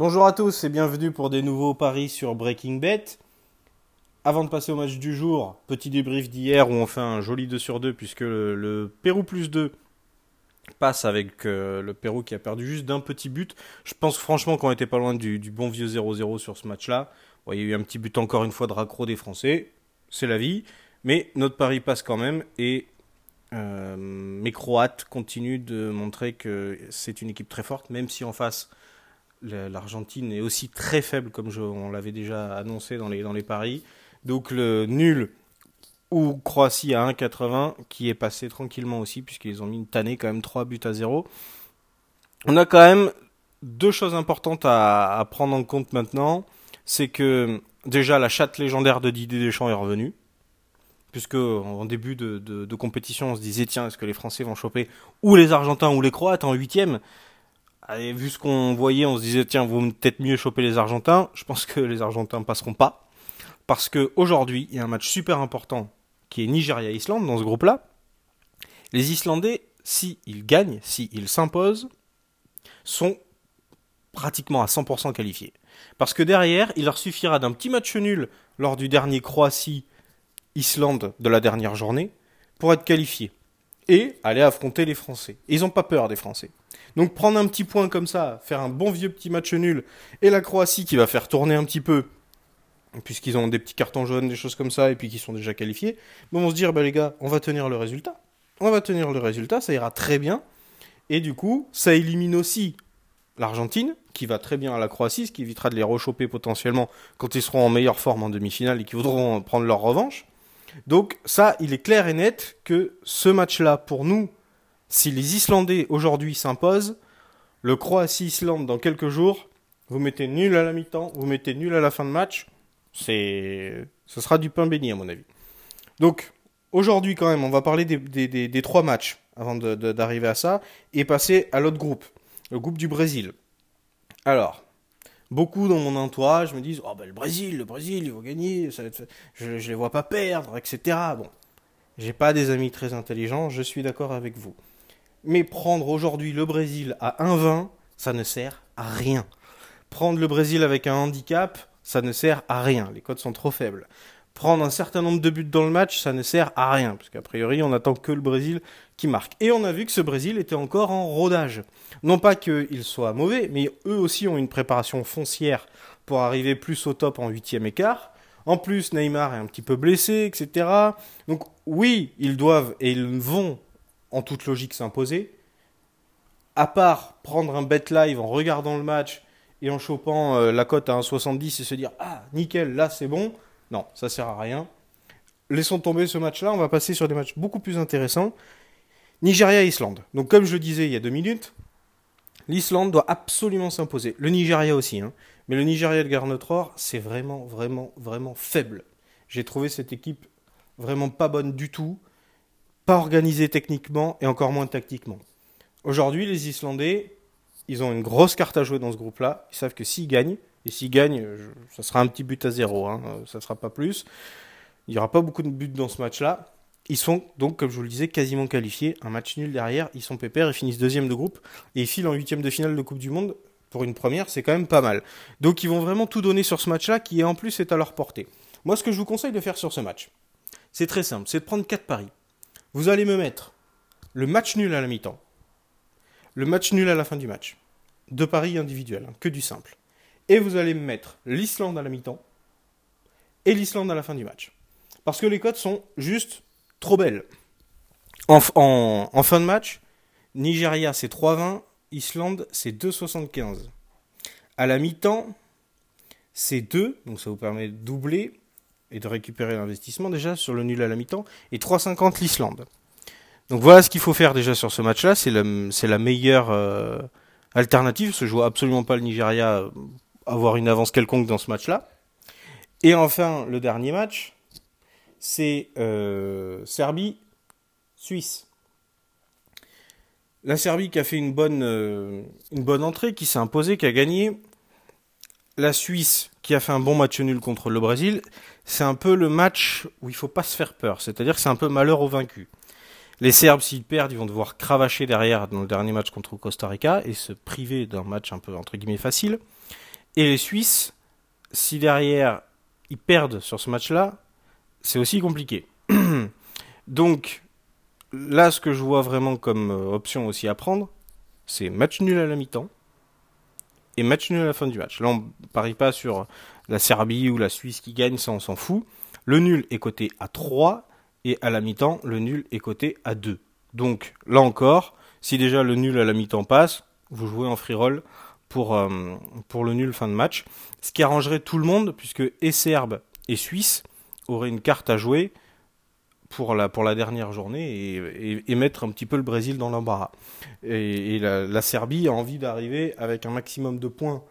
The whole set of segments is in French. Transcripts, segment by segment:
Bonjour à tous et bienvenue pour des nouveaux paris sur Breaking Bet. Avant de passer au match du jour, petit débrief d'hier où on fait un joli 2 sur 2 puisque le, Pérou plus 2 passe avec euh, le Pérou qui a perdu juste d'un petit but. Je pense franchement qu'on était pas loin du, bon vieux 0-0 sur ce match-là. il y a eu un petit but encore une fois de raccro des Français, c'est la vie. Mais notre pari passe quand même et euh, mes Croates continuent de montrer que c'est une équipe très forte, même si en face l'Argentine est aussi très faible, comme on l'avait déjà annoncé dans les, paris. Donc le nul ou Croatie à 1,80 qui est passé tranquillement aussi, puisqu'ils ont mis une tannée quand même 3 buts à 0. On a quand même deux choses importantes à, prendre en compte maintenant. C'est que déjà la chatte légendaire de Didier Deschamps est revenue. Puisque en début de, de compétition, on se disait tiens, est-ce que les Français vont choper ou les Argentins ou les Croates en huitième? Et vu ce qu'on voyait, on se disait tiens, vous peut-être mieux choper les Argentins. Je pense que les Argentins passeront pas parce que aujourd'hui, il y a un match super important qui est Nigeria-Islande dans ce groupe-là. Les Islandais, s'ils ils gagnent, s'ils s'imposent, sont pratiquement à 100% qualifiés. Parce que derrière, il leur suffira d'un petit match nul lors du dernier Croatie-Islande de la dernière journée pour être qualifiés et aller affronter les Français. ils n'ont pas peur des Français. Donc prendre un petit point comme ça, faire un bon vieux petit match nul, et la Croatie qui va faire tourner un petit peu, puisqu'ils ont des petits cartons jaunes, des choses comme ça, et puis qu'ils sont déjà qualifiés, bon, on se dire, bah les gars, on va tenir le résultat. On va tenir le résultat, ça ira très bien. Et du coup, ça élimine aussi l'Argentine, qui va très bien à la Croatie, ce qui évitera de les rechoper potentiellement quand ils seront en meilleure forme en demi-finale et qui voudront prendre leur revanche. Donc ça, il est clair et net que ce match-là, pour nous, si les Islandais aujourd'hui s'imposent, le Croatie-Islande dans quelques jours, vous mettez nul à la mi-temps, vous mettez nul à la fin de match, c'est, ce sera du pain béni à mon avis. Donc aujourd'hui quand même, on va parler des, trois matchs avant d'arriver à ça et passer à l'autre groupe, le groupe du Brésil. Alors, beaucoup dans mon entourage me disent Oh, ben le Brésil, le Brésil, ils vont gagner, je ne les vois pas perdre, etc. Bon, j'ai pas des amis très intelligents, je suis d'accord avec vous. Mais prendre aujourd'hui le Brésil à 1,20, ça ne sert à rien. Prendre le Brésil avec un handicap, ça ne sert à rien. Les codes sont trop faibles. Prendre un certain nombre de buts dans le match, ça ne sert à rien. Parce qu'a priori, on attend que le Brésil qui marque. Et on a vu que ce Brésil était encore en rodage. Non pas qu'il soit mauvais, mais eux aussi ont une préparation foncière pour arriver plus au top en huitième écart. En plus, Neymar est un petit peu blessé, etc. Donc oui, ils doivent et ils vont en toute logique s'imposer. À part prendre un bet live en regardant le match et en chopant euh, la cote à 1,70 et se dire Ah, nickel, là c'est bon. Non, ça sert à rien. Laissons tomber ce match-là, on va passer sur des matchs beaucoup plus intéressants. Nigeria-Islande. Donc comme je le disais il y a deux minutes, l'Islande doit absolument s'imposer. Le Nigeria aussi, hein. mais le Nigeria de Garnotror, c'est vraiment, vraiment, vraiment faible. J'ai trouvé cette équipe vraiment pas bonne du tout pas organisé techniquement et encore moins tactiquement. Aujourd'hui, les Islandais, ils ont une grosse carte à jouer dans ce groupe-là. Ils savent que s'ils gagnent, et s'ils gagnent, ça sera un petit but à zéro, hein, ça ne sera pas plus. Il n'y aura pas beaucoup de buts dans ce match-là. Ils sont donc, comme je vous le disais, quasiment qualifiés. Un match nul derrière, ils sont pépères, ils finissent deuxième de groupe et ils filent en huitième de finale de Coupe du Monde. Pour une première, c'est quand même pas mal. Donc ils vont vraiment tout donner sur ce match-là qui en plus est à leur portée. Moi, ce que je vous conseille de faire sur ce match, c'est très simple, c'est de prendre quatre paris. Vous allez me mettre le match nul à la mi-temps, le match nul à la fin du match. Deux paris individuels, hein, que du simple. Et vous allez me mettre l'Islande à la mi-temps et l'Islande à la fin du match. Parce que les cotes sont juste trop belles. En, en fin de match, Nigeria c'est 3,20, Islande c'est 2,75. À la mi-temps, c'est 2, donc ça vous permet de doubler et de récupérer l'investissement déjà sur le nul à la mi-temps, et 3,50 l'Islande. Donc voilà ce qu'il faut faire déjà sur ce match-là, c'est la meilleure euh, alternative, je vois absolument pas le Nigeria euh, avoir une avance quelconque dans ce match-là. Et enfin, le dernier match, c'est euh, Serbie-Suisse. La Serbie qui a fait une bonne, une bonne entrée, qui s'est imposée, qui a gagné. La Suisse qui a fait un bon match nul contre le Brésil c'est un peu le match où il faut pas se faire peur. C'est-à-dire que c'est un peu malheur au vaincu. Les Serbes, s'ils perdent, ils vont devoir cravacher derrière dans le dernier match contre Costa Rica et se priver d'un match un peu entre guillemets facile. Et les Suisses, si derrière ils perdent sur ce match-là, c'est aussi compliqué. Donc là, ce que je vois vraiment comme euh, option aussi à prendre, c'est match nul à la mi-temps et match nul à la fin du match. Là, on parie pas sur la Serbie ou la Suisse qui gagne, ça on s'en fout. Le nul est coté à 3 et à la mi-temps, le nul est coté à 2. Donc là encore, si déjà le nul à la mi-temps passe, vous jouez en free roll pour, euh, pour le nul fin de match. Ce qui arrangerait tout le monde, puisque et Serbe et Suisse auraient une carte à jouer pour la, pour la dernière journée et, mettre un petit peu le Brésil dans l'embarras. Et, la, Serbie a envie d'arriver avec un maximum de points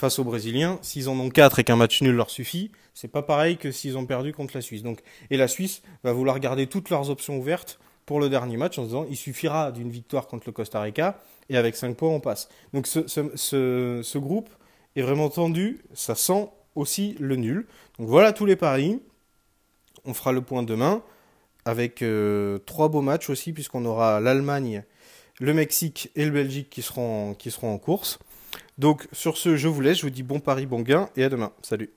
face aux Brésiliens. S'ils en ont 4 et qu'un match nul leur suffit, c'est pas pareil que s'ils ont perdu contre la Suisse. Donc, et la Suisse va vouloir garder toutes leurs options ouvertes pour le dernier match en se disant il suffira d'une victoire contre le Costa Rica et avec 5 points on passe. Donc ce, groupe est vraiment tendu, ça sent aussi le nul. Donc voilà tous les paris. On fera le point demain avec euh, trois beaux matchs aussi puisqu'on aura l'Allemagne, le Mexique et le Belgique qui seront, qui seront en course. Donc sur ce, je vous laisse, je vous dis bon pari, bon gain et à demain. Salut.